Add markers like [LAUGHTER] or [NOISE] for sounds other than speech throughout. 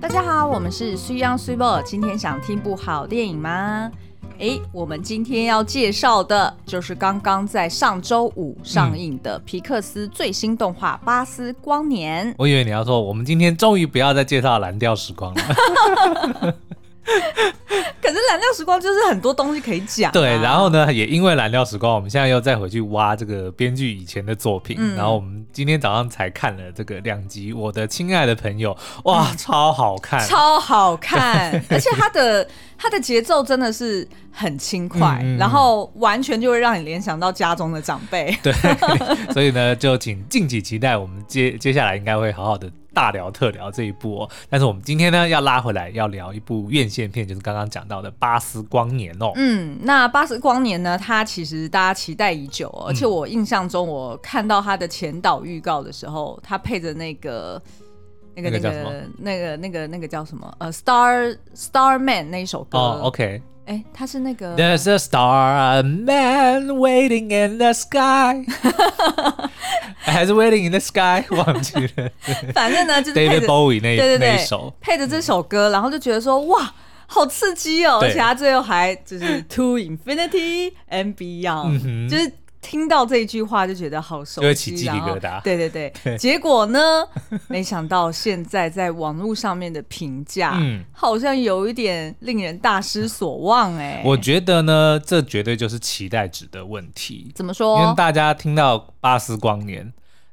大家好，我们是水 young 水某，今天想听部好电影吗？哎，我们今天要介绍的就是刚刚在上周五上映的皮克斯最新动画《巴斯光年》。我以为你要说，我们今天终于不要再介绍蓝调时光了。[LAUGHS] 可是蓝调时光就是很多东西可以讲、啊。对，然后呢，也因为蓝调时光，我们现在又再回去挖这个编剧以前的作品。嗯、然后我们今天早上才看了这个两集，《我的亲爱的朋友》，哇，嗯、超好看，超好看，[LAUGHS] 而且他的他的节奏真的是很轻快，嗯、然后完全就会让你联想到家中的长辈。对，所以呢，就请敬请期待，我们接接下来应该会好好的。大聊特聊这一部哦，但是我们今天呢要拉回来要聊一部院线片，就是刚刚讲到的《巴斯光年》哦。嗯，那《巴斯光年》呢，它其实大家期待已久，而且我印象中我看到它的前导预告的时候，它配着那个那个那个那个那个那个那个叫什么呃，Star Starman 那一首歌。哦，OK。哎，他是那个。There's a star, a man waiting in the sky，还是 waiting in the sky？忘记了。反正呢，就是 David Bowie 那对对对那首，配着这首歌，然后就觉得说哇，好刺激哦！而且他最后还就是 To Infinity and Beyond，就是。听到这一句话就觉得好熟悉，就会起鸡皮疙瘩。对对对，对 [LAUGHS] 结果呢？[LAUGHS] 没想到现在在网络上面的评价，嗯，好像有一点令人大失所望哎。我觉得呢，这绝对就是期待值的问题。怎么说？因为大家听到《巴斯光年》，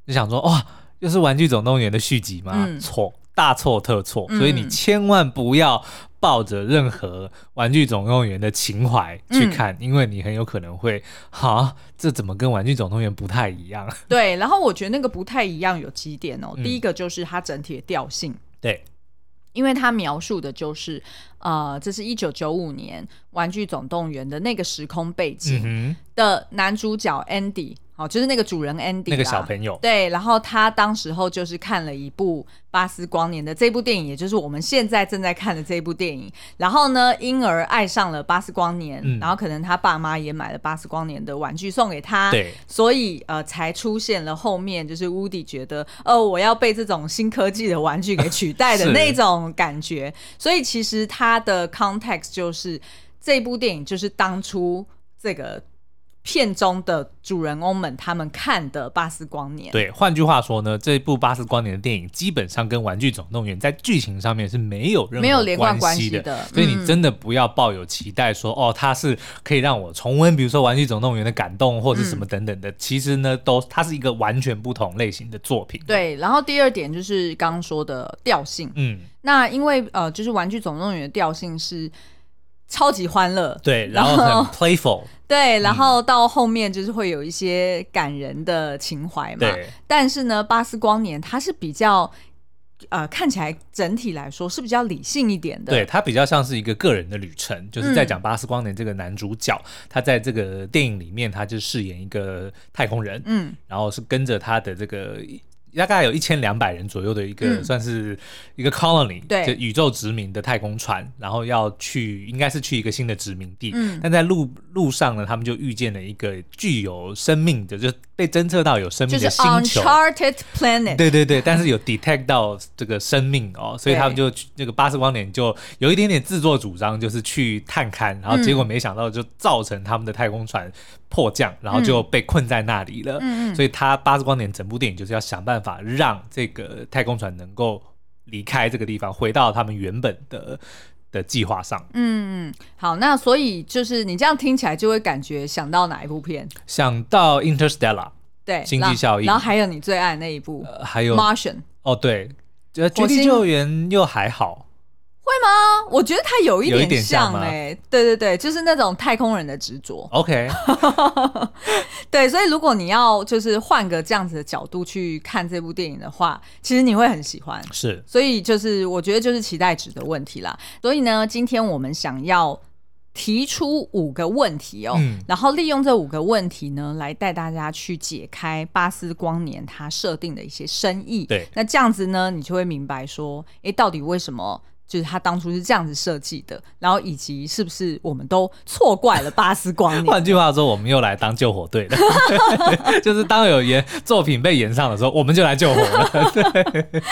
就想说哇，又是《玩具总动员》的续集吗？嗯、错，大错特错。所以你千万不要。抱着任何玩具总动员的情怀去看，嗯、因为你很有可能会，哈，这怎么跟玩具总动员不太一样？[LAUGHS] 对，然后我觉得那个不太一样有几点哦。嗯、第一个就是它整体的调性，对，因为它描述的就是，呃，这是一九九五年玩具总动员的那个时空背景的男主角 Andy。哦，就是那个主人 Andy 那个小朋友，对，然后他当时候就是看了一部《巴斯光年》的这部电影，也就是我们现在正在看的这部电影，然后呢，因而爱上了巴斯光年，嗯、然后可能他爸妈也买了巴斯光年的玩具送给他，对，所以呃，才出现了后面就是 Woody 觉得，哦，我要被这种新科技的玩具给取代的 [LAUGHS] 那种感觉，所以其实他的 context 就是这部电影就是当初这个。片中的主人翁们，他们看的《巴斯光年》。对，换句话说呢，这一部《巴斯光年》的电影基本上跟《玩具总动员》在剧情上面是没有任何关系的，没有连贯关系的。所以你真的不要抱有期待说，说、嗯、哦，它是可以让我重温，比如说《玩具总动员》的感动或者什么等等的。嗯、其实呢，都它是一个完全不同类型的作品。对，然后第二点就是刚刚说的调性。嗯，那因为呃，就是《玩具总动员》的调性是。超级欢乐，对，然后很 [LAUGHS] playful，对，然后到后面就是会有一些感人的情怀嘛。对，但是呢，巴斯光年它是比较，呃，看起来整体来说是比较理性一点的。对，他比较像是一个个人的旅程，就是在讲巴斯光年这个男主角，嗯、他在这个电影里面，他就饰演一个太空人，嗯，然后是跟着他的这个。大概有一千两百人左右的一个，嗯、算是一个 colony，对，就宇宙殖民的太空船，然后要去，应该是去一个新的殖民地。嗯，但在路路上呢，他们就遇见了一个具有生命的，就被侦测到有生命的星球，Uncharted Planet。对对对，但是有 detect 到这个生命哦，所以他们就那个巴斯光年就有一点点自作主张，就是去探勘，然后结果没想到就造成他们的太空船迫降，然后就被困在那里了。嗯，所以他巴斯光年整部电影就是要想办法让这个太空船能够离开这个地方，回到他们原本的的计划上。嗯，好，那所以就是你这样听起来就会感觉想到哪一部片？想到 Interstellar，对，经济效益。然后还有你最爱的那一部，呃、还有 Martian。哦，对，绝地救援又还好。会吗？我觉得他有一点像哎、欸，对对对，就是那种太空人的执着。OK，[LAUGHS] 对，所以如果你要就是换个这样子的角度去看这部电影的话，其实你会很喜欢。是，所以就是我觉得就是期待值的问题啦。所以呢，今天我们想要提出五个问题哦，嗯、然后利用这五个问题呢，来带大家去解开巴斯光年它设定的一些深意。对，那这样子呢，你就会明白说，哎，到底为什么？就是他当初是这样子设计的，然后以及是不是我们都错怪了巴斯光年？[LAUGHS] 换句话说，我们又来当救火队了，[LAUGHS] [LAUGHS] 就是当有演作品被延上的时候，我们就来救火了。对，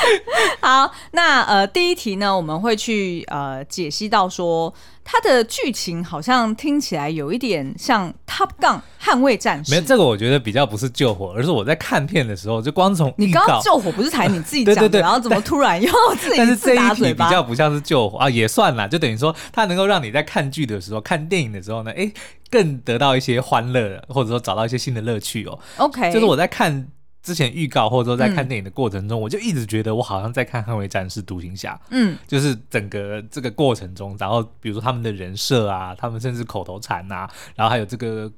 好，那呃第一题呢，我们会去呃解析到说。它的剧情好像听起来有一点像《Top Gun》捍卫战士。没有这个，我觉得比较不是救火，而是我在看片的时候，就光从你刚刚救火不是才你自己 [LAUGHS] 讲的，对对对，然后怎么突然又自己自打嘴巴？比较不像是救火啊，也算啦，就等于说它能够让你在看剧的时候、看电影的时候呢，哎，更得到一些欢乐，或者说找到一些新的乐趣哦。OK，就是我在看。之前预告或者说在看电影的过程中，嗯、我就一直觉得我好像在看《捍卫战士》《独行侠》。嗯，就是整个这个过程中，然后比如说他们的人设啊，他们甚至口头禅啊，然后还有这个。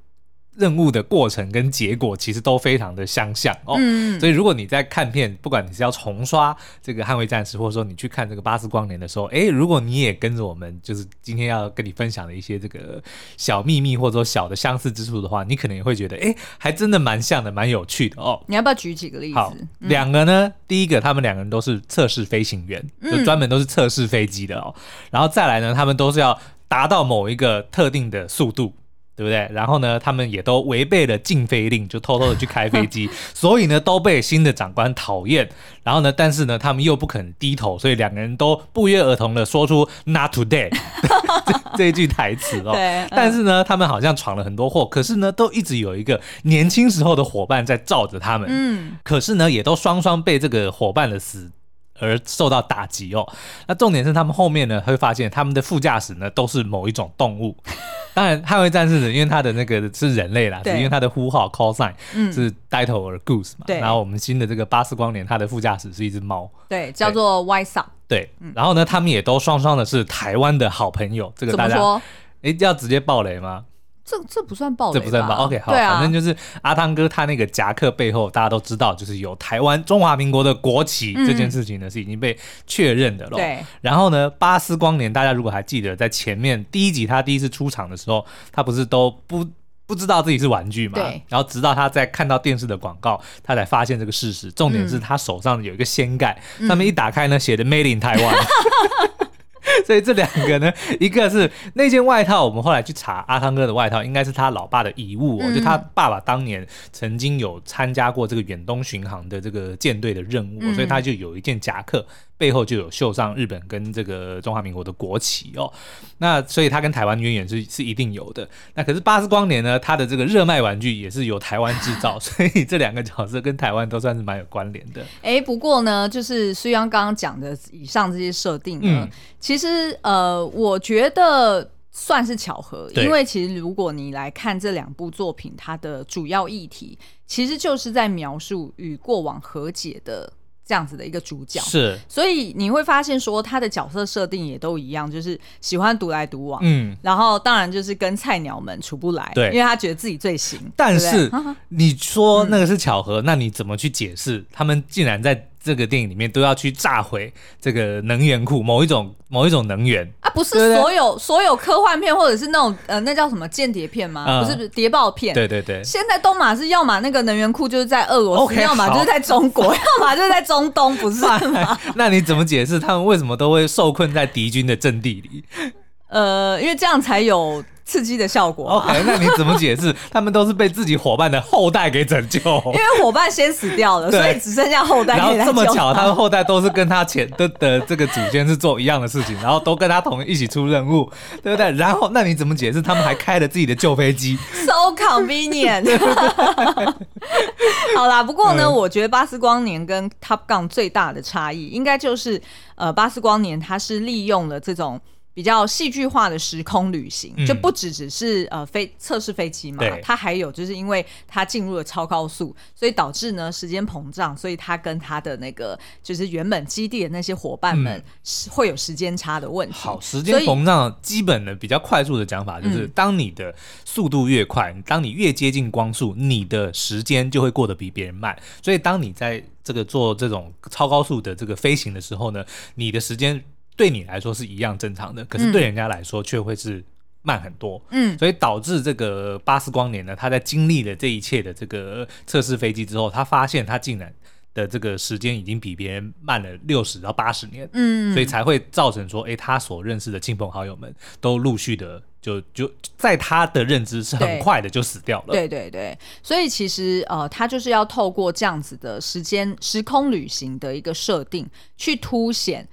任务的过程跟结果其实都非常的相像哦，嗯、所以如果你在看片，不管你是要重刷这个《捍卫战士》，或者说你去看这个《巴斯光年》的时候，哎，如果你也跟着我们，就是今天要跟你分享的一些这个小秘密或者说小的相似之处的话，你可能也会觉得，哎，还真的蛮像的，蛮有趣的哦。你要不要举几个例子？好，两个呢，嗯、第一个，他们两个人都是测试飞行员，就专门都是测试飞机的哦。嗯、然后再来呢，他们都是要达到某一个特定的速度。对不对？然后呢，他们也都违背了禁飞令，就偷偷的去开飞机，[LAUGHS] 所以呢，都被新的长官讨厌。然后呢，但是呢，他们又不肯低头，所以两个人都不约而同的说出 “Not today” [LAUGHS] 这这一句台词哦。对。但是呢，他们好像闯了很多祸，可是呢，都一直有一个年轻时候的伙伴在罩着他们。嗯。可是呢，也都双双被这个伙伴的死而受到打击哦。那重点是，他们后面呢会发现，他们的副驾驶呢都是某一种动物。[LAUGHS] 当然，捍卫战士的，因为他的那个是人类啦，对因为他的呼号 call sign 是 or Goose 嘛。对。然后我们新的这个巴斯光年，他的副驾驶是一只猫，对，叫做 Sox。对。然后呢，他们也都双双的是台湾的好朋友。这个大家，哎，要直接爆雷吗？这这不算爆，这不算爆。OK，好，啊、反正就是阿汤哥他那个夹克背后，大家都知道，就是有台湾中华民国的国旗、嗯、这件事情呢，是已经被确认的了。对。然后呢，巴斯光年，大家如果还记得，在前面第一集他第一次出场的时候，他不是都不不知道自己是玩具嘛？对。然后直到他在看到电视的广告，他才发现这个事实。重点是他手上有一个掀盖，嗯、上面一打开呢，写的 Made in Taiwan。[LAUGHS] [LAUGHS] 所以这两个呢，一个是那件外套，我们后来去查阿汤哥的外套，应该是他老爸的遗物哦，嗯、就他爸爸当年曾经有参加过这个远东巡航的这个舰队的任务，嗯、所以他就有一件夹克。背后就有绣上日本跟这个中华民国的国旗哦，那所以他跟台湾渊源是是一定有的。那可是巴斯光年呢，它的这个热卖玩具也是由台湾制造，[LAUGHS] 所以这两个角色跟台湾都算是蛮有关联的。哎、欸，不过呢，就是虽然刚刚讲的以上这些设定呢，嗯、其实呃，我觉得算是巧合，因为其实如果你来看这两部作品，它的主要议题其实就是在描述与过往和解的。这样子的一个主角。是，所以你会发现说他的角色设定也都一样，就是喜欢独来独往，嗯，然后当然就是跟菜鸟们处不来，对，因为他觉得自己最行。但是你说那个是巧合，嗯、那你怎么去解释？他们竟然在？这个电影里面都要去炸毁这个能源库，某一种某一种能源啊，不是所有对对所有科幻片或者是那种呃，那叫什么间谍片吗？嗯、不是不是谍报片。对对对。现在东马是要么那个能源库就是在俄罗斯，okay, 要么就是在中国，好 [LAUGHS] 要么就是在中东，不是吗？[LAUGHS] 那你怎么解释他们为什么都会受困在敌军的阵地里？呃，因为这样才有。刺激的效果。OK，那你怎么解释？他们都是被自己伙伴的后代给拯救，因为伙伴先死掉了，所以只剩下后代。然后这么巧，他们后代都是跟他前的的这个祖先是做一样的事情，然后都跟他同一起出任务，对不对？然后那你怎么解释？他们还开了自己的旧飞机，so convenient。[LAUGHS] 好啦，不过呢，嗯、我觉得巴斯光年跟 Top Gun 最大的差异，应该就是呃，巴斯光年它是利用了这种。比较戏剧化的时空旅行，就不只只是呃飞测试飞机嘛，它还有就是因为它进入了超高速，所以导致呢时间膨胀，所以它跟它的那个就是原本基地的那些伙伴们是会有时间差的问题。好，时间膨胀基本的比较快速的讲法就是，当你的速度越快，当你越接近光速，你的时间就会过得比别人慢。所以当你在这个做这种超高速的这个飞行的时候呢，你的时间。对你来说是一样正常的，可是对人家来说却会是慢很多。嗯，所以导致这个巴斯光年呢，他在经历了这一切的这个测试飞机之后，他发现他竟然的这个时间已经比别人慢了六十到八十年，嗯，所以才会造成说，哎，他所认识的亲朋好友们都陆续的就就在他的认知是很快的就死掉了，对对对，所以其实呃，他就是要透过这样子的时间时空旅行的一个设定，去凸显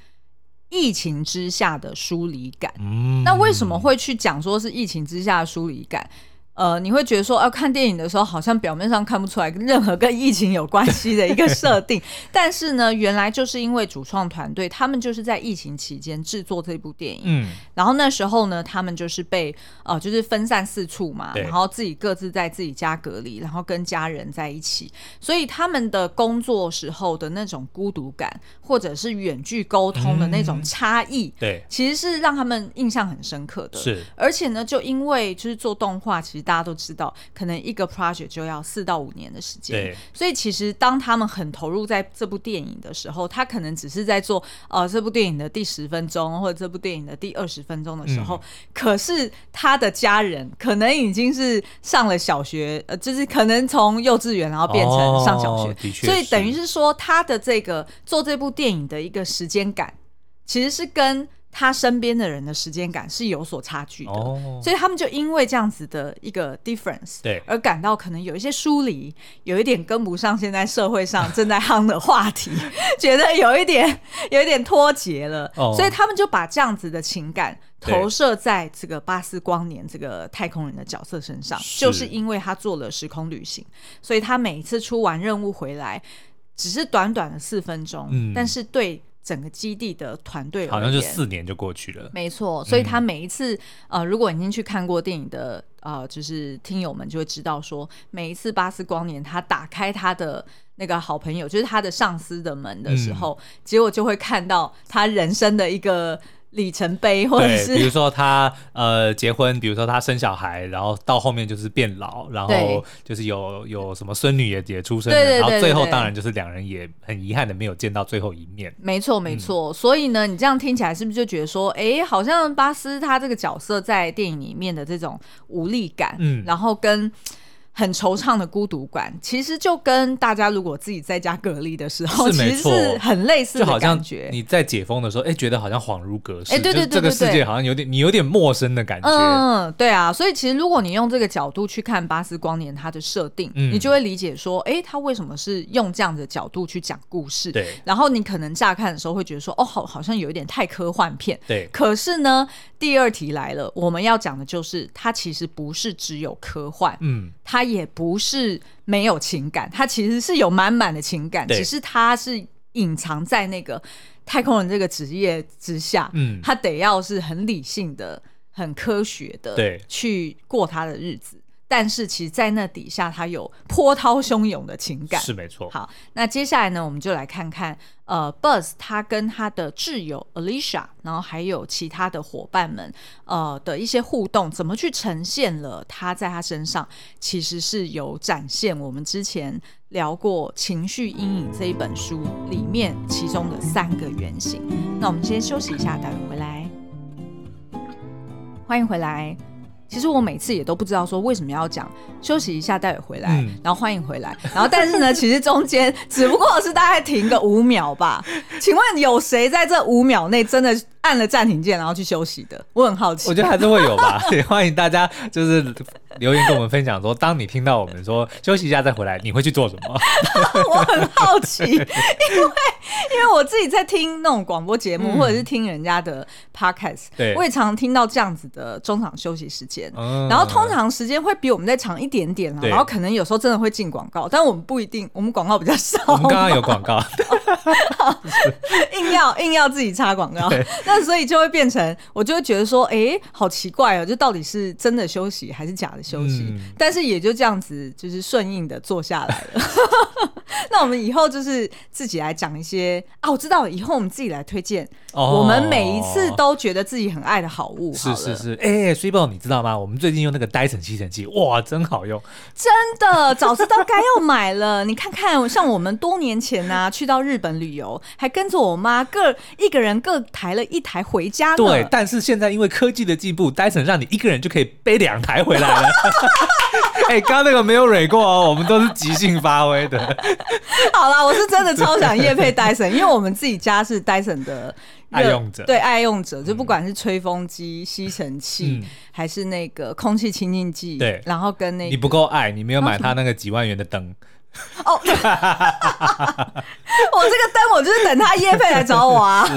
疫情之下的疏离感。嗯，那为什么会去讲说是疫情之下的疏离感？呃，你会觉得说，要、啊、看电影的时候，好像表面上看不出来任何跟疫情有关系的一个设定，[LAUGHS] 但是呢，原来就是因为主创团队他们就是在疫情期间制作这部电影，嗯，然后那时候呢，他们就是被呃，就是分散四处嘛，然后自己各自在自己家隔离，然后跟家人在一起，所以他们的工作时候的那种孤独感，或者是远距沟通的那种差异，对、嗯，其实是让他们印象很深刻的，是，而且呢，就因为就是做动画，其实。大家都知道，可能一个 project 就要四到五年的时间，对。所以其实当他们很投入在这部电影的时候，他可能只是在做呃这部电影的第十分钟，或者这部电影的第二十分钟的时候，嗯，可是他的家人可能已经是上了小学，呃，就是可能从幼稚园然后变成上小学，哦，所以等于是说他的这个做这部电影的一个时间感，其实是跟。他身边的人的时间感是有所差距的，哦，所以他们就因为这样子的一个 difference，对，而感到可能有一些疏离，有一点跟不上现在社会上 [LAUGHS] 正在夯的话题，[LAUGHS] 觉得有一点有一点脱节了，哦，所以他们就把这样子的情感投射在这个巴斯光年这个太空人的角色身上，就是因为他做了时空旅行，所以他每一次出完任务回来，只是短短的四分钟，嗯，但是对。整个基地的团队好像就四年就过去了，没错。所以他每一次，嗯、呃，如果已经去看过电影的，呃，就是听友们就会知道说，每一次巴斯光年他打开他的那个好朋友，就是他的上司的门的时候，嗯、结果就会看到他人生的一个。里程碑，或者是比如说他呃结婚，比如说他生小孩，然后到后面就是变老，然后就是有有什么孙女也也出生了，然后最后当然就是两人也很遗憾的没有见到最后一面。没错没错，嗯，所以呢，你这样听起来是不是就觉得说，哎，好像巴斯他这个角色在电影里面的这种无力感，嗯，然后跟。很惆怅的孤独感，其实就跟大家如果自己在家隔离的时候，其实是很类似的感觉。你在解封的时候，哎，觉得好像恍如隔世，哎，对对对，这个世界好像有点你有点陌生的感觉。嗯，对啊，所以其实如果你用这个角度去看巴斯光年它的设定，嗯，你就会理解说，哎，他为什么是用这样的角度去讲故事？对。然后你可能乍看的时候会觉得说，哦，好，好像有一点太科幻片。对。可是呢，第二题来了，我们要讲的就是，它其实不是只有科幻，嗯，它。也不是没有情感，他其实是有满满的情感，只是他是隐藏在那个太空人这个职业之下，嗯，他得要是很理性的、很科学的，对，去过他的日子。但是其实，在那底下，他有波涛汹涌的情感，是没错。好，那接下来呢，我们就来看看，呃，Buzz 他跟他的挚友 Alicia，然后还有其他的伙伴们，呃的一些互动，怎么去呈现了他在他身上，其实是有展现我们之前聊过《情绪阴影》这一本书里面其中的三个原型。那我们先休息一下，待会回来，欢迎回来。其实我每次也都不知道说为什么要讲休息一下，待会回来，嗯，然后欢迎回来，然后但是呢，[LAUGHS] 其实中间只不过是大概停个五秒吧。请问有谁在这五秒内真的按了暂停键，然后去休息的？我很好奇。我觉得还是会有吧。也 [LAUGHS] 欢迎大家就是 [LAUGHS] 留言跟我们分享说，当你听到我们说休息一下再回来，你会去做什么？[LAUGHS] 我很好奇，因为因为我自己在听那种广播节目，嗯，或者是听人家的 podcast，对，我也常常听到这样子的中场休息时间，嗯，然后通常时间会比我们再长一点点，然后可能有时候真的会进广告，但我们不一定，我们广告比较少。我们刚刚有广告，[LAUGHS] 硬要硬要自己插广告。那所以就会变成，我就会觉得说，哎、欸，好奇怪哦，就到底是真的休息还是假的休息？嗯、但是也就这样子，就是顺应的坐下来了。[LAUGHS] [LAUGHS] 那我们以后就是自己来讲一些啊，我知道了，以后我们自己来推荐我们每一次都觉得自己很爱的好物。是是是，哎、欸，水宝，你知道吗？我们最近用那个戴森吸尘器，哇，真好用！真的，早知道该要买了。[LAUGHS] 你看看，像我们多年前呢、啊，去到日本旅游，还跟着我妈各一个人各抬了一台回家。对，但是现在因为科技的进步，，Dyson 让你一个人就可以背两台回来了。[LAUGHS] 哎、欸，刚刚那个没有蕊过哦，我们都是即兴发挥的。[LAUGHS] 好啦，我是真的超想夜配 Dyson，因为我们自己家是 Dyson 的爱用者，对爱用者，就不管是吹风机、吸尘器，嗯、还是那个空气清净剂，对，然后跟那个、你不够爱，你没有买他那个几万元的灯。哦，[LAUGHS] 我这个灯我就是等他夜配来找我啊。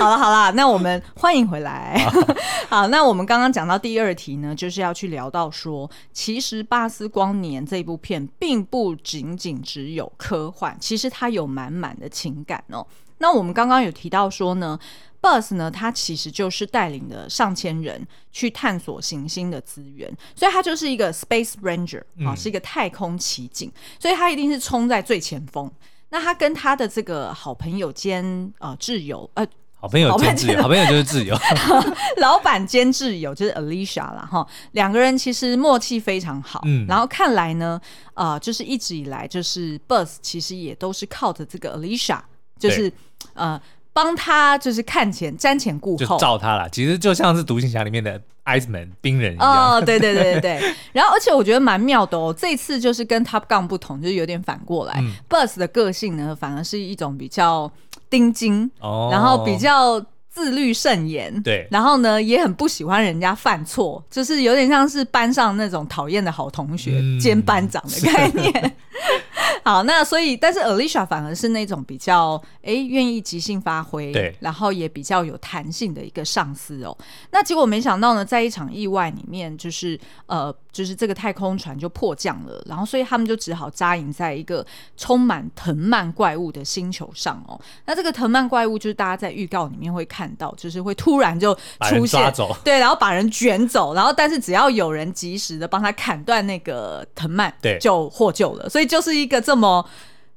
好了好了，那我们欢迎回来。[LAUGHS] 好，那我们刚刚讲到第二题呢，就是要去聊到说，其实《巴斯光年》这部片并不仅仅只有科幻，其实它有满满的情感哦。那我们刚刚有提到说呢。Buzz 呢，他其实就是带领了上千人去探索行星的资源，所以他就是一个 Space Ranger 啊，是一个太空奇警，所以他一定是冲在最前锋。那他跟他的这个好朋友兼呃挚友呃，好朋友兼挚友，好朋友就是挚友，[LAUGHS] 老板兼挚友就是 Alicia 啦哈，两个人其实默契非常好。嗯，然后看来呢，呃，就是一直以来就是 Buzz 其实也都是靠着这个 Alicia，就是呃。帮他就是看前瞻前顾后，就罩他了。其实就像是独行侠里面的 Iceman 冰人一样。哦，对对对对对。[LAUGHS] 然后，而且我觉得蛮妙的哦。这次就是跟 Top Gun 不同，就是有点反过来。嗯、Buzz 的个性呢，反而是一种比较钉钉，哦、然后比较自律慎言。对。然后呢，也很不喜欢人家犯错，就是有点像是班上那种讨厌的好同学兼班长的概念。[LAUGHS] 嗯 [LAUGHS] 好，那所以，但是 Alicia 反而是那种比较哎愿意即兴发挥，对，然后也比较有弹性的一个上司哦。那结果没想到呢，在一场意外里面，就是呃，就是这个太空船就迫降了，然后所以他们就只好扎营在一个充满藤蔓怪物的星球上哦。那这个藤蔓怪物就是大家在预告里面会看到，就是会突然就出现，[LAUGHS] 对，然后把人卷走，然后但是只要有人及时的帮他砍断那个藤蔓，对，就获救了。所以就是一个这么。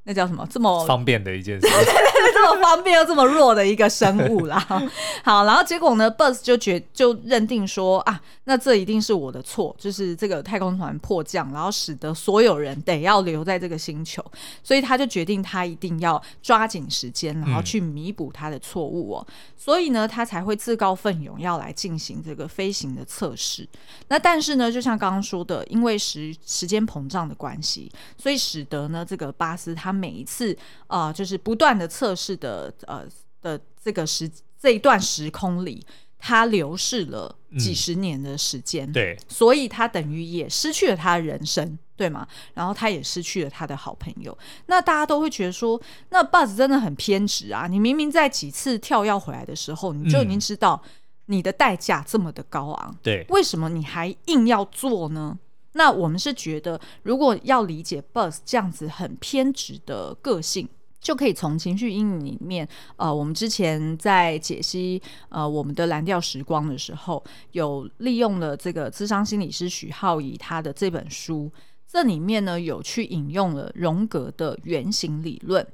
那叫什么？这么方便的一件事，[LAUGHS] 这么方便又这么弱的一个生物啦。[LAUGHS] 好，然后结果呢，Buzz 就觉就认定说啊，那这一定是我的错，就是这个太空船迫降，然后使得所有人得要留在这个星球，所以他就决定他一定要抓紧时间，然后去弥补他的错误哦。所以呢，他才会自告奋勇要来进行这个飞行的测试。那但是呢，就像刚刚说的，因为时时间膨胀的关系，所以使得呢，这个巴斯他每一次啊、就是不断的测试的呃的这个时这一段时空里，他流逝了几十年的时间，嗯、对，所以他等于也失去了他的人生，对吗？然后他也失去了他的好朋友。那大家都会觉得说，那 Buzz 真的很偏执啊！你明明在几次跳跃回来的时候，你就已经知道你的代价这么的高昂，对、嗯，为什么你还硬要做呢？那我们是觉得，如果要理解 Buzz 这样子很偏执的个性，就可以从情绪阴影里面，呃，我们之前在解析呃我们的蓝调时光的时候，有利用了这个咨商心理师许浩仪他的这本书，这里面呢有去引用了荣格的原型理论。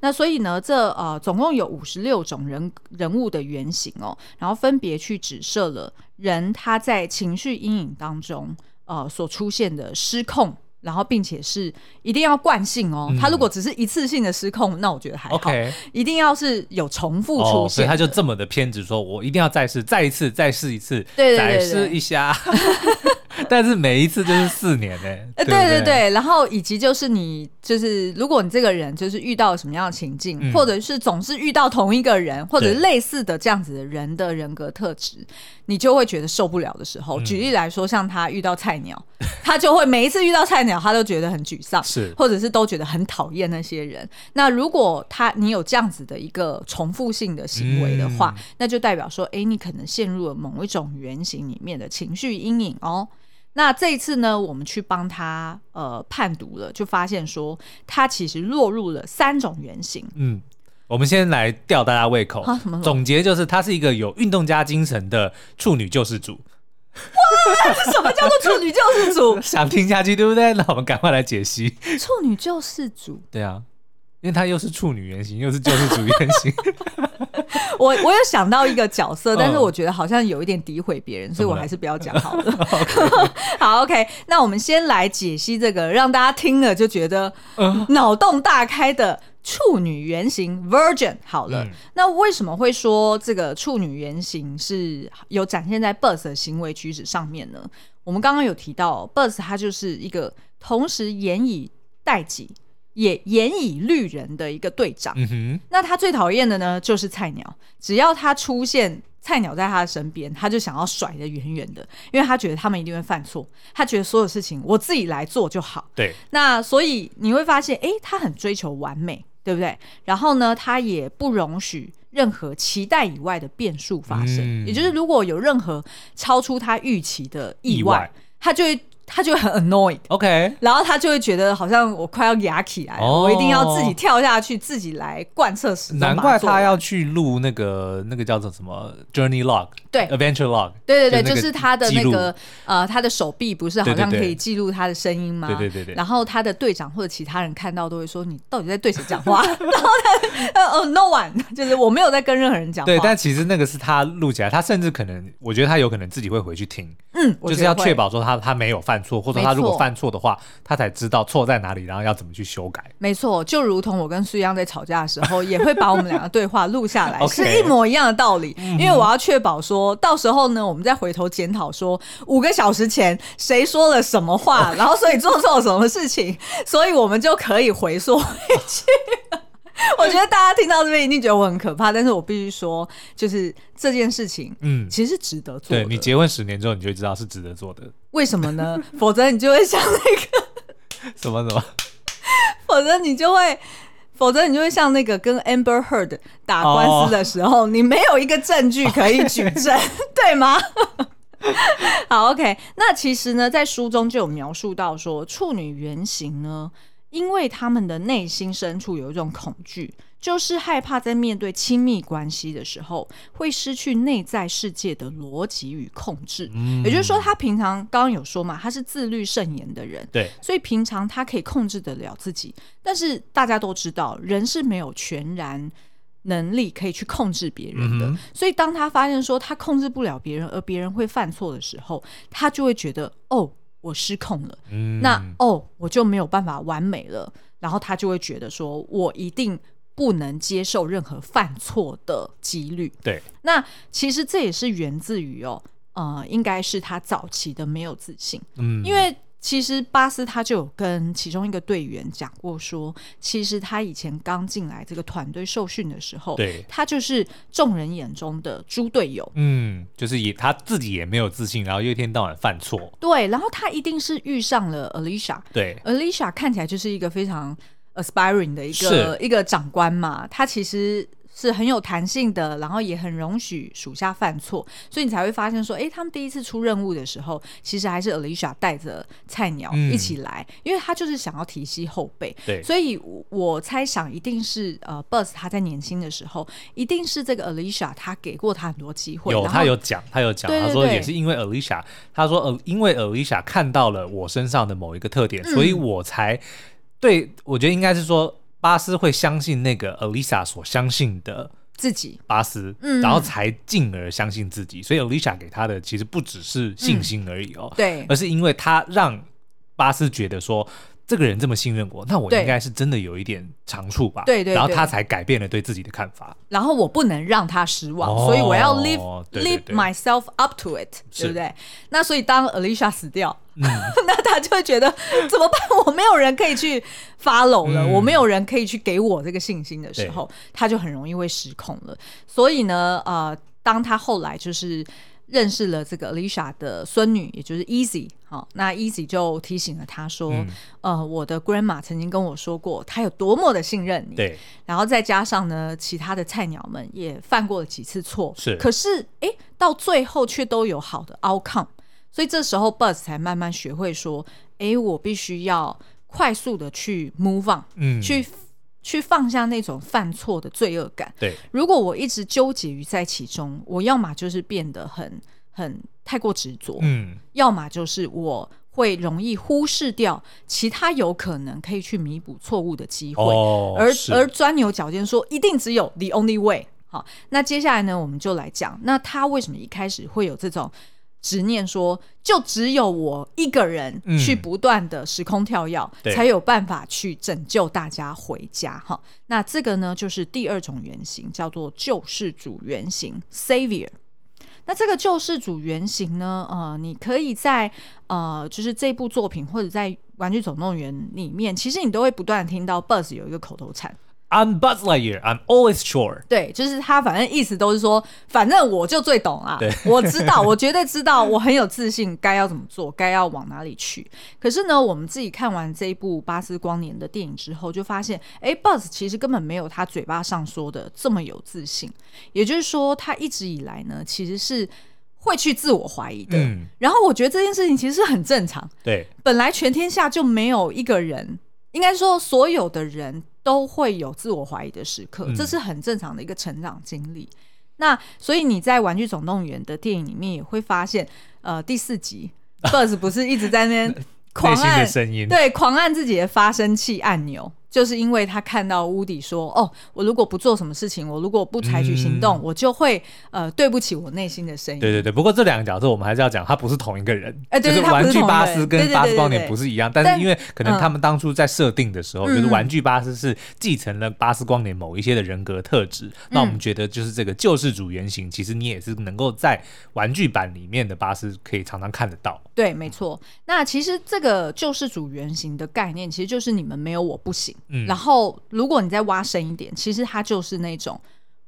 那所以呢，这呃总共有五十六种人人物的原型哦，然后分别去指涉了人他在情绪阴影当中。呃，所出现的失控，然后并且是一定要惯性哦。他、嗯、如果只是一次性的失控，那我觉得还好。一定要是有重复出现、哦，所以他就这么的偏执，说我一定要再试，再一次，再试一次，对对对对再试一下。[LAUGHS] [LAUGHS] 但是每一次都是四年呢、欸？对对，对对，然后以及就是你就是如果你这个人就是遇到什么样的情境，嗯、或者是总是遇到同一个人或者类似的这样子的人的人格特质，你就会觉得受不了的时候。嗯、举例来说，像他遇到菜鸟，[LAUGHS] 他就会每一次遇到菜鸟，他都觉得很沮丧，是或者是都觉得很讨厌那些人。那如果他你有这样子的一个重复性的行为的话，嗯、那就代表说，哎，你可能陷入了某一种原型里面的情绪阴影哦。那这一次呢，我们去帮他呃判读了，就发现说他其实落入了三种原型。嗯，我们先来吊大家胃口，总结就是他是一个有运动家精神的处女救世主。哇，这什么叫做处女救世主？[LAUGHS] 想听下去对不对？那我们赶快来解析。处女救世主，对啊。因为他又是处女原型，又是救世主原型。[LAUGHS] 我我有想到一个角色，但是我觉得好像有一点诋毁别人，所以我还是不要讲好了。[LAUGHS] 好，OK，那我们先来解析这个，让大家听了就觉得脑洞大开的处女原型 Virgin。好了，那为什么会说这个处女原型是有展现在 Buzz 的行为举止上面呢？我们刚刚有提到，Buzz 他就是一个同时严以待己。也严以律人的一个队长。那他最讨厌的呢，就是菜鸟。只要他出现，菜鸟在他的身边，他就想要甩得远远的，因为他觉得他们一定会犯错。他觉得所有事情我自己来做就好。对。那所以你会发现，哎，他很追求完美，对不对？然后呢，他也不容许任何期待以外的变数发生。嗯、也就是如果有任何超出他预期的意外，意外他就会。他就会很 annoyed，OK，然后他就会觉得好像我快要压起来了，oh, 我一定要自己跳下去，自己来贯彻始终。难怪他要去录那个那个叫做什么 journey log，对，adventure log，对对对，就，就是他的那个呃，他的手臂不是好像可以记录他的声音吗？对对对对。然后他的队长或者其他人看到都会说：“你到底在对谁讲话？” [LAUGHS] 然后他呃，no one，就是我没有在跟任何人讲话。对，但其实那个是他录起来，他甚至可能，我觉得他有可能自己会回去听，嗯，就是要确保说他他没有犯。错，或者他如果犯错的话，他才知道错在哪里，然后要怎么去修改。没错，就如同我跟苏央在吵架的时候，也会把我们两个对话录下来，[LAUGHS] 是一模一样的道理。因为我要确保说到时候呢，我们再回头检讨说五个小时前谁说了什么话，[LAUGHS] 然后所以做错了什么事情，所以我们就可以回溯回去。[LAUGHS] 我觉得大家听到这边一定觉得我很可怕，但是我必须说，就是这件事情，嗯，其实是值得做的。对，你结婚十年之后，你就知道是值得做的。为什么呢？否则你就会像那个 [LAUGHS] 什么什么，否则你就会，否则你就会像那个跟 Amber Heard 打官司的时候，oh. 你没有一个证据可以举证，oh. [LAUGHS] 对吗？好，OK。那其实呢，在书中就有描述到说，处女原型呢。因为他们的内心深处有一种恐惧，就是害怕在面对亲密关系的时候会失去内在世界的逻辑与控制。嗯，也就是说，他平常刚刚有说嘛，他是自律慎言的人，对，所以平常他可以控制得了自己。但是大家都知道，人是没有全然能力可以去控制别人的。嗯，所以当他发现说他控制不了别人，而别人会犯错的时候，他就会觉得哦。我失控了，嗯、那哦，我就没有办法完美了，然后他就会觉得说，我一定不能接受任何犯错的几率。对，那其实这也是源自于哦，呃，应该是他早期的没有自信，嗯，因为。其实巴斯他就有跟其中一个队员讲过说，说其实他以前刚进来这个团队受训的时候，对，他就是众人眼中的猪队友，嗯，就是也他自己也没有自信，然后又一天到晚犯错，对，然后他一定是遇上了 Alicia，对，Alicia 看起来就是一个非常 aspiring 的一个一个长官嘛，他其实。是很有弹性的，然后也很容许属下犯错，所以你才会发现说，哎，他们第一次出任务的时候，其实还是 Alicia 带着菜鸟一起来，嗯、因为他就是想要提携后辈。对，所以我猜想一定是呃，Buzz 他在年轻的时候，一定是这个 Alicia 他给过他很多机会。有，他有讲，他有讲，他说也是因为 Alicia，他说呃，因为 Alicia 看到了我身上的某一个特点，嗯、所以我才对，我觉得应该是说。巴斯会相信那个 Alicia 所相信的自己，巴斯，嗯，然后才进而相信自己。所以 Alicia 给他的其实不只是信心而已哦，嗯、对，而是因为他让巴斯觉得说，这个人这么信任我，那我应该是真的有一点长处吧？对对，然后他才改变了对自己的看法。然后我不能让他失望，所以我要 live live myself up to it，对不对？那所以当 Alicia 死掉，[LAUGHS] 那他就会觉得 [LAUGHS] 怎么办？我没有人可以去 follow 了，我没有人可以去给我这个信心的时候，他就很容易会失控了。所以呢，呃，当他后来就是。认识了这个 Alicia 的孙女，也就是 Easy，好，那 Easy 就提醒了他说：“嗯、呃，我的 Grandma 曾经跟我说过，他有多么的信任你。”对，然后再加上呢，其他的菜鸟们也犯过了几次错，是，可是哎，到最后却都有好的 outcome，所以这时候 Buzz 才慢慢学会说：“哎，我必须要快速的去 move on，嗯，去。”去放下那种犯错的罪恶感。对，如果我一直纠结于在其中，我要么就是变得很很太过执着，嗯，要么就是我会容易忽视掉其他有可能可以去弥补错误的机会，哦、而而钻牛角尖说一定只有 the only way。好，那接下来呢，我们就来讲，那他为什么一开始会有这种。执念说，就只有我一个人去不断的时空跳跃，嗯、才有办法去拯救大家回家。哈，那这个呢，就是第二种原型，叫做救世主原型 （Savior）。那这个救世主原型呢？呃，你可以在呃，就是这部作品或者在《玩具总动员》里面，其实你都会不断听到 Buzz 有一个口头禅。I'm Buzz Lightyear. I'm always sure. 对，就是他，反正意思都是说，反正我就最懂啊，[LAUGHS] 我知道，我绝对知道，我很有自信，该要怎么做，该要往哪里去。可是呢，我们自己看完这一部《巴斯光年》的电影之后，就发现，哎，Buzz 其实根本没有他嘴巴上说的这么有自信。也就是说，他一直以来呢，其实是会去自我怀疑的。嗯。然后我觉得这件事情其实是很正常。对。本来全天下就没有一个人，应该说所有的人。都会有自我怀疑的时刻，这是很正常的一个成长经历。嗯、那所以你在《玩具总动员》的电影里面也会发现，呃，第四集 [LAUGHS] Buzz 不是一直在那边狂按声音，对，狂按自己的发声器按钮。就是因为他看到乌迪说：“哦，我如果不做什么事情，我如果不采取行动，嗯、我就会呃对不起我内心的声音。”对对对。不过这两个角色我们还是要讲，他不是同一个人。哎，对，就是玩具巴斯跟巴斯光年不是一样，但是因为可能他们当初在设定的时候，就是玩具巴斯是继承了巴斯光年某一些的人格特质，嗯、那我们觉得就是这个救世主原型，其实你也是能够在玩具版里面的巴斯可以常常看得到。对，没错。那其实这个救世主原型的概念，其实就是你们没有我不行。嗯，然后。如果你再挖深一点，其实它就是那种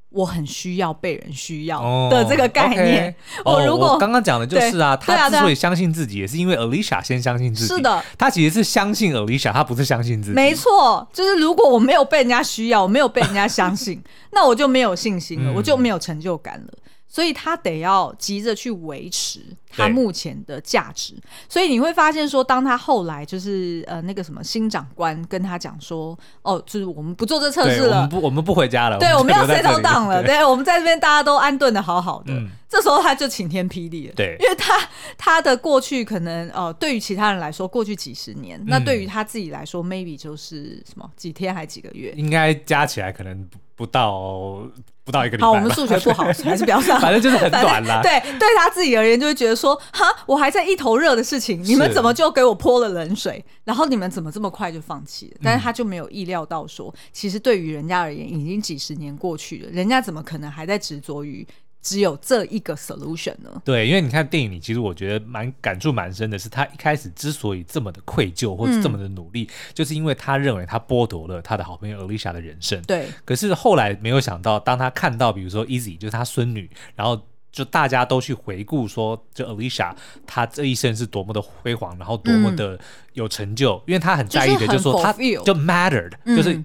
我很需要被人需要的这个概念。[LAUGHS] 哦 okay、我如果刚刚讲的就是啊，他之所以相信自己，也是因为 Alicia 先相信自己。是的，他其实是相信 Alicia，他不是相信自己。没错，就是如果我没有被人家需要，我没有被人家相信，[LAUGHS] 那我就没有信心了，嗯、我就没有成就感了。所以他得要急着去维持他目前的价值，所以你会发现说，当他后来就是呃那个什么新长官跟他讲说，哦，就是我们不做这测试了，我们不我们不回家了，对，我们要 settle down 了，对，我们在这边大家都安顿的好好的，这时候他就晴天霹雳了，对，因为他他的过去可能呃对于其他人来说过去几十年，那对于他自己来说 maybe 就是什么几天还几个月，应该加起来可能不到。不到一个礼拜。好，我们数学不好，[LAUGHS] 还是不要上。反正就是很短啦。对，对他自己而言，就会觉得说，哈，我还在一头热的事情，你们怎么就给我泼了冷水？然后你们怎么这么快就放弃了？但是他就没有意料到说，其实对于人家而言，已经几十年过去了，人家怎么可能还在执着于？只有这一个 solution 呢？对，因为你看电影里，其实我觉得蛮感触蛮深的，是他一开始之所以这么的愧疚或者这么的努力，嗯、就是因为他认为他剥夺了他的好朋友 Alicia 的人生。对。可是后来没有想到，当他看到比如说 Easy 就是他孙女，然后就大家都去回顾说，就 Alicia 她这一生是多么的辉煌，然后多么的有成就，嗯、因为他很在意的，就是说他就 mattered，、嗯、就是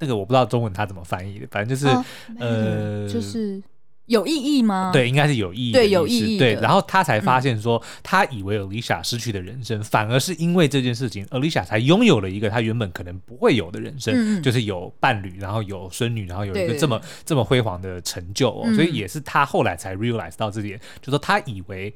那个我不知道中文他怎么翻译的，反正就是、哦、呃，就是。有意义吗？对，应该是有意义。对，有意义。对，然后他才发现说，嗯、他以为 Alicia 失去的人生，反而是因为这件事情，Alicia 才拥有了一个他原本可能不会有的人生，嗯、就是有伴侣，然后有孙女，然后有一个这么这么辉煌的成就所以也是他后来才 realize 到这点，就说他以为。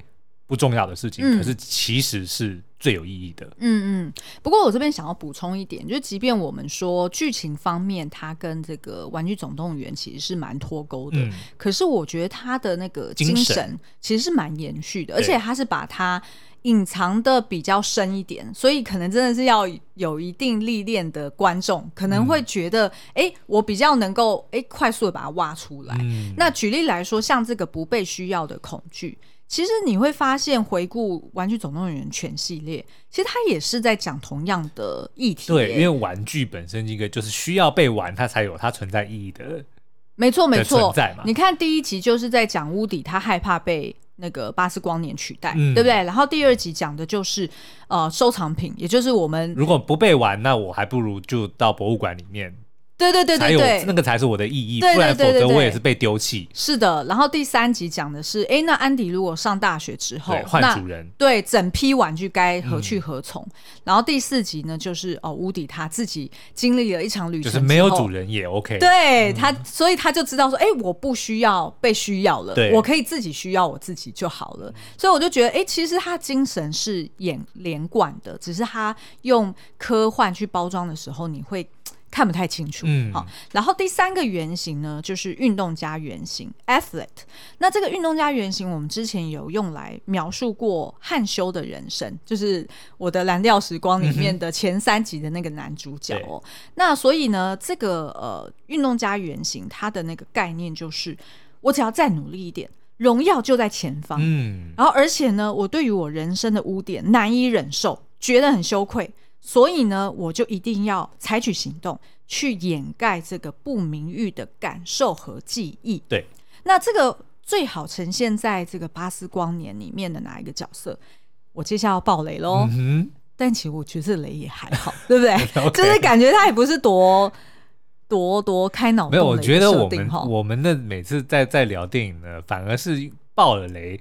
不重要的事情，可是其实是最有意义的。嗯嗯。不过我这边想要补充一点，就是即便我们说剧情方面，它跟这个《玩具总动员》其实是蛮脱钩的，嗯、可是我觉得它的那个精神其实是蛮延续的，而且它是把它隐藏的比较深一点，所以可能真的是要有一定历练的观众可能会觉得，哎、嗯欸，我比较能够哎快速的把它挖出来。嗯、那举例来说，像这个不被需要的恐惧。其实你会发现，回顾《玩具总动员》全系列，其实它也是在讲同样的议题。对，因为玩具本身一个就是需要被玩，它才有它存在意义的。没错，没错。你看第一集就是在讲乌迪，他害怕被那个巴斯光年取代，嗯、对不对？然后第二集讲的就是呃收藏品，也就是我们如果不被玩，那我还不如就到博物馆里面。对对对对对，那个才是我的意义，不然否则我也是被丢弃。是的，然后第三集讲的是，哎，那安迪如果上大学之后换主人，对，整批玩具该何去何从？然后第四集呢，就是哦，乌迪他自己经历了一场旅程，就是没有主人也 OK。对他，所以他就知道说，哎，我不需要被需要了，我可以自己需要我自己就好了。所以我就觉得，哎，其实他精神是演连贯的，只是他用科幻去包装的时候，你会。看不太清楚，嗯，好。然后第三个原型呢，就是运动家原型 （athlete）。那这个运动家原型，我们之前有用来描述过汉修的人生，就是我的蓝调时光里面的前三集的那个男主角哦。嗯、那所以呢，这个呃运动家原型，它的那个概念就是，我只要再努力一点。荣耀就在前方。嗯，然后而且呢，我对于我人生的污点难以忍受，觉得很羞愧，所以呢，我就一定要采取行动去掩盖这个不名誉的感受和记忆。对，那这个最好呈现在这个《巴斯光年》里面的哪一个角色？我接下来要爆雷喽。嗯但其实我觉得这雷也还好，[LAUGHS] 对不对 [LAUGHS]. 就是感觉他也不是多多多开脑洞。没有，我觉得我们我们的每次在在聊电影呢，反而是爆了雷，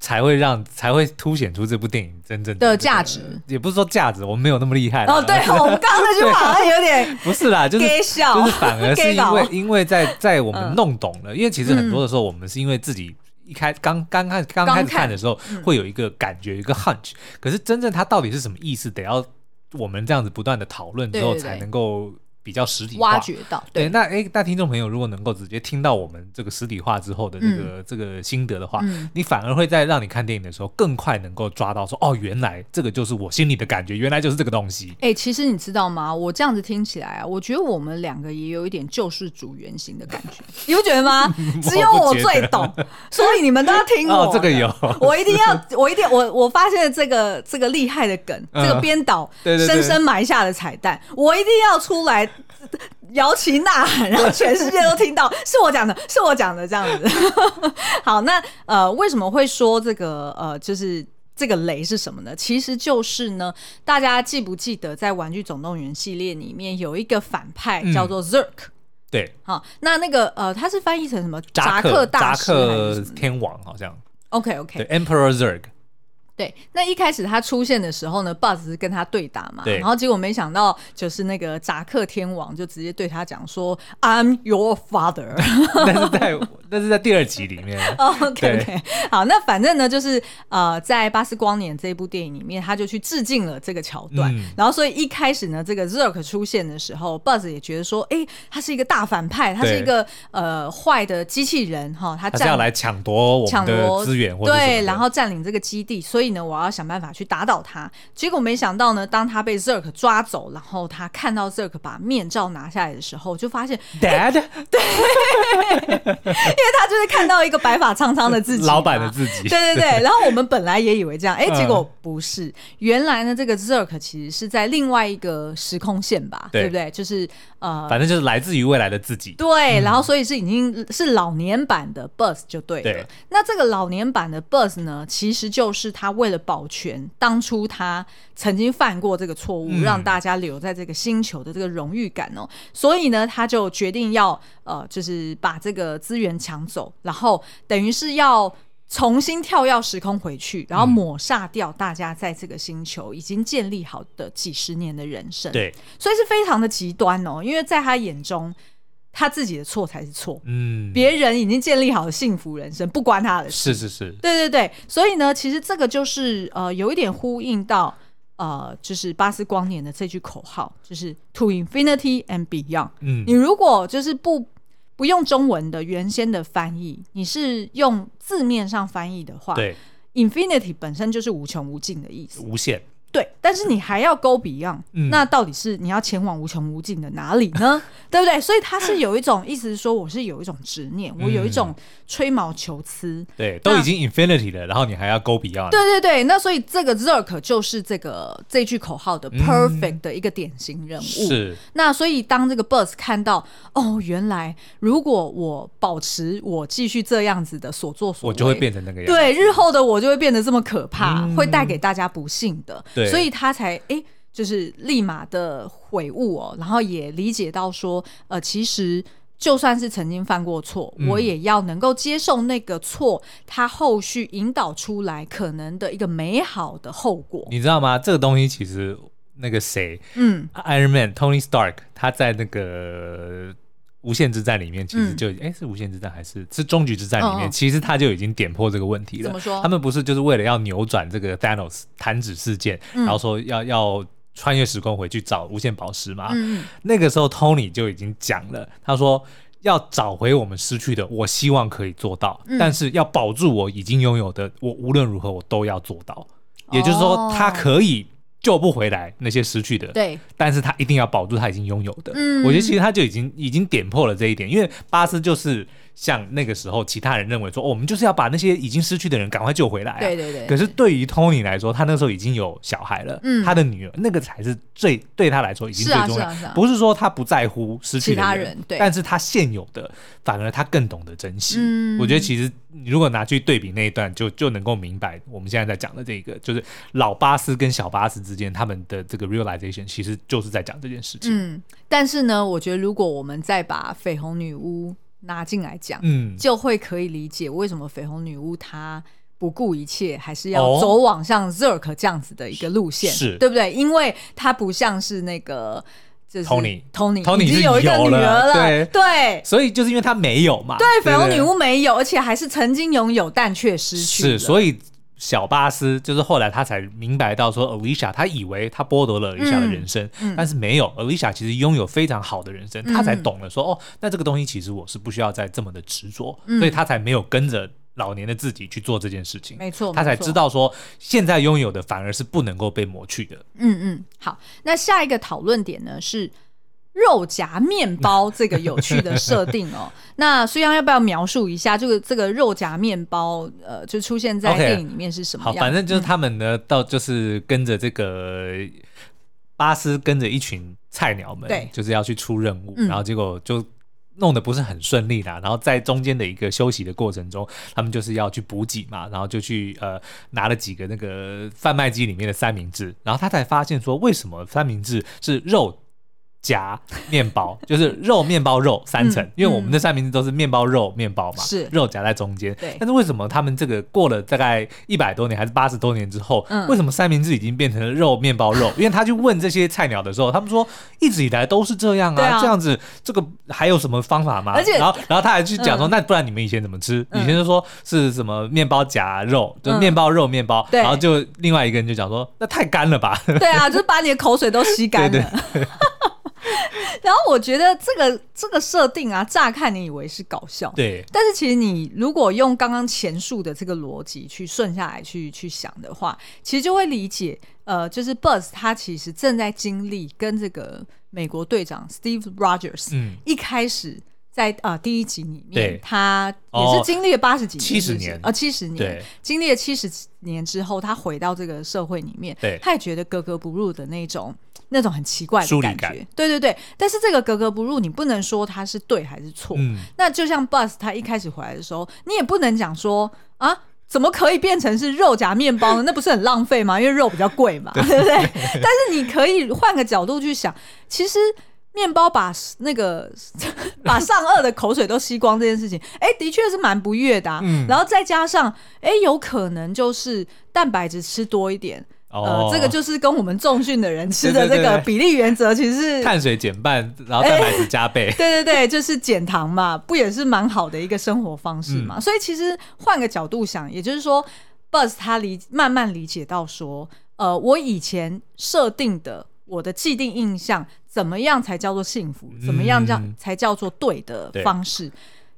才会让才会凸显出这部电影真正的价值。也不是说价值，我们没有那么厉害。哦，对，我们刚刚那句话好像有点 [LAUGHS] 不是啦，就是就是反而是因为因为在在我们弄懂了，因为其实很多的时候我们是因为自己。一开刚刚开刚开始看的时候，会有一个感觉，一个 hunch，可是真正它到底是什么意思，得要我们这样子不断的讨论之后，才能够。比较实体化挖掘到，对，对那哎，那听众朋友如果能够直接听到我们这个实体化之后的这个、嗯、这个心得的话，嗯、你反而会在让你看电影的时候更快能够抓到说，哦，原来这个就是我心里的感觉，原来就是这个东西。哎，其实你知道吗？我这样子听起来啊，我觉得我们两个也有一点救世主原型的感觉，[LAUGHS] 你不觉得吗？[LAUGHS] 只有我最懂，所以你们都要听我。哦，这个有，[LAUGHS] 我一定要，我一定，我我发现了这个这个厉害的梗，嗯、这个编导深深埋下的彩蛋，我一定要出来。[LAUGHS] 摇旗呐喊，然后全世界都听到，是我讲的，是我讲的，这样子。[LAUGHS] 好，那呃，为什么会说这个呃，就是这个雷是什么呢？其实就是呢，大家记不记得在《玩具总动员》系列里面有一个反派叫做 Zerk？、嗯、对，好，那那个呃，他是翻译成什么？扎克大师，扎克天王，好像。OK OK，对，Emperor Zurg。对，那一开始他出现的时候呢，Buzz 是跟他对打嘛，对然后结果没想到就是那个扎克天王就直接对他讲说，I'm your father。[LAUGHS] 那是在那是在第二集里面。OK [LAUGHS] OK，对好，那反正呢就是呃，在《巴斯光年》这部电影里面，他就去致敬了这个桥段，嗯、然后所以一开始呢，这个 Zerk 出现的时候，Buzz 也觉得说，哎，他是一个大反派，他是一个呃坏的机器人哈，他是要来抢夺我们的资源或，对，然后占领这个基地，所以。呢，我要想办法去打倒他。结果没想到呢，当他被 Zerk 抓走，然后他看到 Zerk 把面罩拿下来的时候，就发现 Dad，对，因为他就是看到一个白发苍苍的自己，老板的自己。对对对。然后我们本来也以为这样，哎，结果不是。原来呢，这个 Zerk 其实是在另外一个时空线吧？对不对？就是呃，反正就是来自于未来的自己。对，然后所以是已经是老年版的 Buzz 就对了。那这个老年版的 Buzz 呢，其实就是他。为了保全当初他曾经犯过这个错误，嗯、让大家留在这个星球的这个荣誉感哦，所以呢，他就决定要呃，就是把这个资源抢走，然后等于是要重新跳跃时空回去，然后抹杀掉大家在这个星球已经建立好的几十年的人生。对，所以是非常的极端哦，因为在他眼中。他自己的错才是错，嗯，别人已经建立好了幸福人生，不关他的事。是是是，对对对，所以呢，其实这个就是呃，有一点呼应到呃，就是巴斯光年的这句口号，就是 To Infinity and Beyond。嗯，你如果就是不不用中文的原先的翻译，你是用字面上翻译的话，对，Infinity 本身就是无穷无尽的意思，无限。对，但是你还要 go beyond，嗯，那到底是你要前往无穷无尽的哪里呢？[LAUGHS] 对不对？所以他是有一种意思是说，我是有一种执念，我有一种吹毛求疵。对，都已经 infinity 了，然后你还要 go beyond。对对对，那所以这个 Zerk 就是这个这句口号的 perfect 的一个典型人物。是。那所以当这个 Buzz 看到，哦，原来如果我保持我继续这样子的所作所为，我就会变成那个样子。对，日后的我就会变得这么可怕，会带给大家不幸的。对所以他才哎、欸，就是立马的悔悟哦，然后也理解到说，呃，其实就算是曾经犯过错，嗯、我也要能够接受那个错，他后续引导出来可能的一个美好的后果。你知道吗？这个东西其实那个谁，嗯，Iron Man Tony Stark，他在那个。无限之战里面其实就哎、嗯、是无限之战还是是终局之战里面，哦哦其实他就已经点破这个问题了。怎么说？他们不是就是为了要扭转这个 Thanos 弹指事件，嗯、然后说要要穿越时空回去找无限宝石吗？嗯、那个时候 Tony 就已经讲了，他说要找回我们失去的，我希望可以做到，嗯、但是要保住我已经拥有的，我无论如何我都要做到。也就是说，他可以救不回来那些失去的，对，但是他一定要保住他已经拥有的。嗯，我觉得其实他就已经已经点破了这一点，因为巴斯就是。像那个时候，其他人认为说，哦，我们就是要把那些已经失去的人赶快救回来啊。对对对。可是对于 Tony 来说，他那时候已经有小孩了，嗯，他的女儿那个才是最对他来说已经最重要。是啊是啊。不是说他不在乎失去的人，其他人，对。但是他现有的，反而他更懂得珍惜。嗯。我觉得其实你如果拿去对比那一段，就就能够明白我们现在在讲的这个，就是老巴斯跟小巴斯之间他们的这个 realization，其实就是在讲这件事情。嗯。但是呢，我觉得如果我们再把绯红女巫。拿进来讲，嗯，就会可以理解为什么绯红女巫她不顾一切，还是要走往像 Zerk 这样子的一个路线，是。对不对？因为她不像是那个就是 Tony，Tony 已经有一个女儿了，对。对，所以就是因为她没有嘛，对，绯红女巫没有，而且还是曾经拥有但却失去，是所以。小巴斯就是后来他才明白到说，Alicia 他以为他剥夺了 Alicia 的人生，嗯嗯、但是没有，Alicia 其实拥有非常好的人生，嗯、他才懂了说，哦，那这个东西其实我是不需要再这么的执着，嗯、所以他才没有跟着老年的自己去做这件事情，没错，他才知道说，现在拥有的反而是不能够被抹去的。嗯嗯，好，那下一个讨论点呢是。肉夹面包这个有趣的设定哦，[LAUGHS] 那苏央要不要描述一下这个这个肉夹面包？呃，就出现在电影里面是什么样？Okay, 好，反正就是他们呢，到就是跟着这个巴斯，跟着一群菜鸟们，对，就是要去出任务，然后结果就弄得不是很顺利啦。然后在中间的一个休息的过程中，他们就是要去补给嘛，然后就去呃拿了几个那个贩卖机里面的三明治，然后他才发现说，为什么三明治是肉？夹面包 [LAUGHS] 就是肉面包肉三层，嗯、因为我们的三明治都是面包肉面包嘛，是肉夹在中间。对，但是为什么他们这个过了大概一百多年还是八十多年之后，嗯、为什么三明治已经变成了肉面包肉？[LAUGHS] 因为他去问这些菜鸟的时候，他们说一直以来都是这样啊，啊这样子这个还有什么方法吗？而且然后然后他还去讲说，嗯、那不然你们以前怎么吃？以前就说是什么面包夹肉，就面包肉面包，嗯、然后就另外一个人就讲说，那太干了吧？对啊，就是把你的口水都吸干了。[LAUGHS] 对对 [LAUGHS] 然后我觉得这个这个设定啊，乍看你以为是搞笑，对。但是其实你如果用刚刚前述的这个逻辑去顺下来去去想的话，其实就会理解，呃，就是 Buzz 他其实正在经历跟这个美国队长 Steve Rogers，嗯，一开始在啊、呃、第一集里面，他也是经历了八十几年，七十年啊七十年，经历了七十年之后，他回到这个社会里面，他也觉得格格不入的那种。那种很奇怪的感觉，感对对对，但是这个格格不入，你不能说它是对还是错。嗯，那就像 Buzz 他一开始回来的时候，你也不能讲说啊，怎么可以变成是肉夹面包呢？那不是很浪费吗？因为肉比较贵嘛，对不对，对？[LAUGHS] 但是你可以换个角度去想，其实面包把那个 [LAUGHS] 把上颚的口水都吸光这件事情，哎，的确是蛮不悦的啊。嗯，然后再加上，哎，有可能就是蛋白质吃多一点。呃，这个就是跟我们重训的人吃的这个比例原则，其实是碳水减半，然后蛋白质加倍。[LAUGHS] 对对对，就是减糖嘛，不也是蛮好的一个生活方式嘛？所以其实换个角度想，也就是说，Buzz 他理慢慢理解到说，呃，我以前设定的我的既定印象，怎么样才叫做幸福？怎么样叫才叫做对的方式？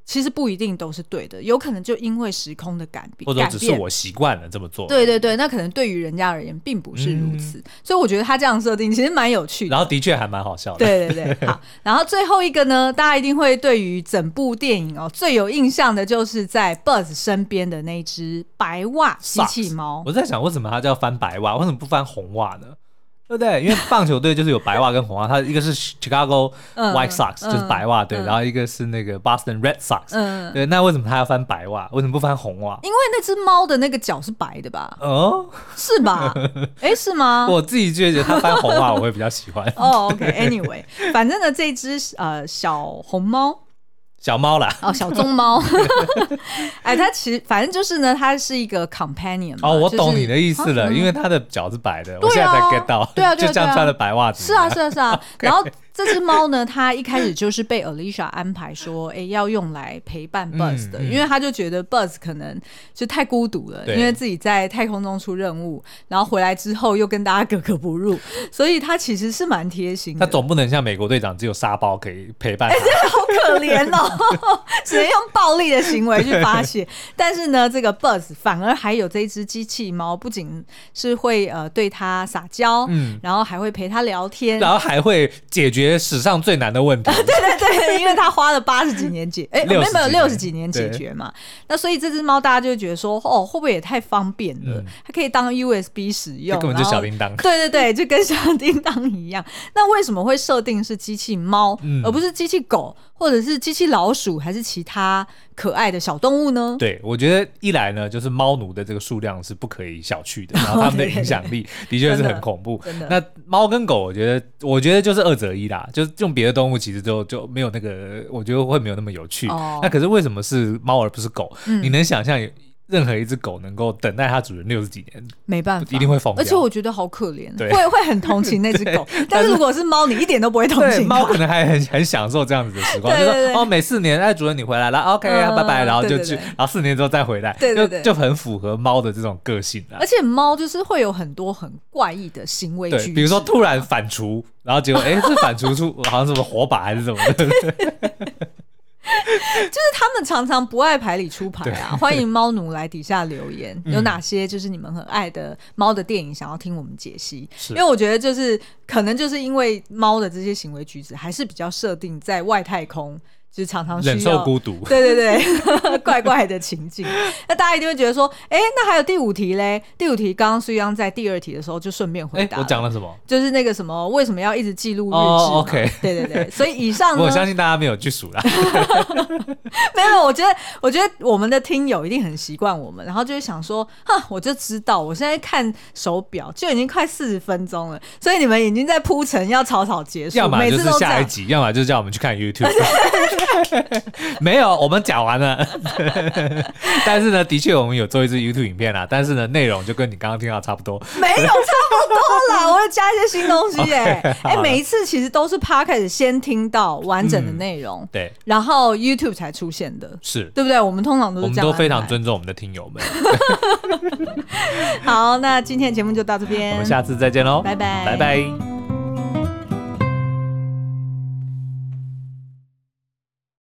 其实不一定都是对的，有可能就因为时空的改变，或者只是我习惯了这么做。对对对，那可能对于人家而言并不是如此，嗯、所以我觉得他这样设定其实蛮有趣的，然后的确还蛮好笑的。对对对，好，然后最后一个呢，大家一定会对于整部电影哦最有印象的就是在 Buzz 身边的那只白袜机器猫。我在想，为什么它叫翻白袜？为什么不翻红袜呢？对不对？因为棒球队就是有白袜跟红袜，它一个是 Chicago White Sox，就是白袜队，然后一个是那个 Boston Red Sox。嗯，对，那为什么它要翻白袜？为什么不翻红袜？因为那只猫的那个脚是白的吧？哦，是吧？[LAUGHS] 哎，是吗？我自己觉得它翻红袜我会比较喜欢。哦，OK，Anyway，反正呢，这只呃小红猫。小猫啦，哦，小棕猫，[LAUGHS] 哎，它其实反正就是呢，它是一个 companion。哦，我懂你的意思了，因为它的脚是白的，我现在才 get 到，对啊，就这样穿的白袜子。是啊，是啊，是啊。[LAUGHS] 然后这只猫呢，它一开始就是被 Alicia 安排说，哎，要用来陪伴 Buzz 的，嗯。嗯、因为他就觉得 Buzz 可能就太孤独了，对。因为自己在太空中出任务，然后回来之后又跟大家格格不入，[LAUGHS] 所以他其实是蛮贴心的。他总不能像美国队长只有沙包可以陪伴，哎，真的好可怜哦，[LAUGHS] 只能用暴力的行为去发泄。[LAUGHS] 但是呢，这个 Buzz 反而还有这一只机器猫，不仅是会呃对他撒娇，嗯，然后还会陪他聊天，然后还会解决史上最难的问题。对对对，[LAUGHS] 因为他花了八十几年解，哎，没有没有六十几年解决嘛。那所以这只猫大家就觉得说，哦，会不会也太方便了？嗯、它可以当 USB 使用，根本就小叮当。对对对，就跟小叮当一样。那为什么会设定是机器猫，嗯、而不是机器狗？或者是机器老鼠，还是其他可爱的小动物呢？对，我觉得一来呢，就是猫奴的这个数量是不可以小觑的，[LAUGHS] 然后他们的影响力的确是很恐怖。那猫跟狗，我觉得，我觉得就是二择一啦，就是用别的动物，其实就就没有那个，我觉得会没有那么有趣。哦、那可是为什么是猫而不是狗？嗯、你能想象？任何一只狗能够等待它主人六十几年，没办法，一定会疯掉。而且我觉得好可怜，会会很同情那只狗。[LAUGHS] 但是如果是猫，你一点都不会同情。猫可能还很很享受这样子的时光，就说哦，每四年，哎，主人你回来了，OK，拜拜，然后就去，然后四年之后再回来，就就很符合猫的这种个性。而且猫就是会有很多很怪异的行为对，比如说突然反刍，然后结果哎，是反刍出 [LAUGHS] 好像是什么火把还是什么的。[LAUGHS] [LAUGHS] 就是他们常常不爱牌里出牌啊！欢迎猫奴来底下留言，有哪些就是你们很爱的猫的电影，想要听我们解析？是因为我觉得就是可能就是因为猫的这些行为举止，还是比较设定在外太空。就是常常忍受孤独，对 [LAUGHS] 对对，[LAUGHS] 怪怪的情境。[LAUGHS] 那大家一定会觉得说，哎，那还有第五题嘞？第五题刚刚苏央在第二题的时候就顺便回答。我讲了什么？就是那个什么，为什么要一直记录日志？OK，对对对。所以以上，我相信大家没有去数啦。没有，我觉得，我觉得我们的听友一定很习惯我们，然后就会想说，哈，我就知道，我现在看手表就已经快四十分钟了，所以你们已经在铺陈要草草结束，要么就是下一集，要么就是叫我们去看 YouTube。[LAUGHS] 没有，我们讲完了。[LAUGHS] 但是呢，的确我们有做一支 YouTube 影片啦。但是呢，内容就跟你刚刚听到差不多。没有，差不多啦，我会加一些新东西耶。[LAUGHS] 哎 Okay,、欸，每一次其实都是 Podcast 先听到完整的内容，嗯，对，然后 YouTube 才出现的，是对不对？我们通常都是这样，我们都非常尊重我们的听友们。好，那今天的节目就到这边，我们下次再见喽，拜拜，拜拜。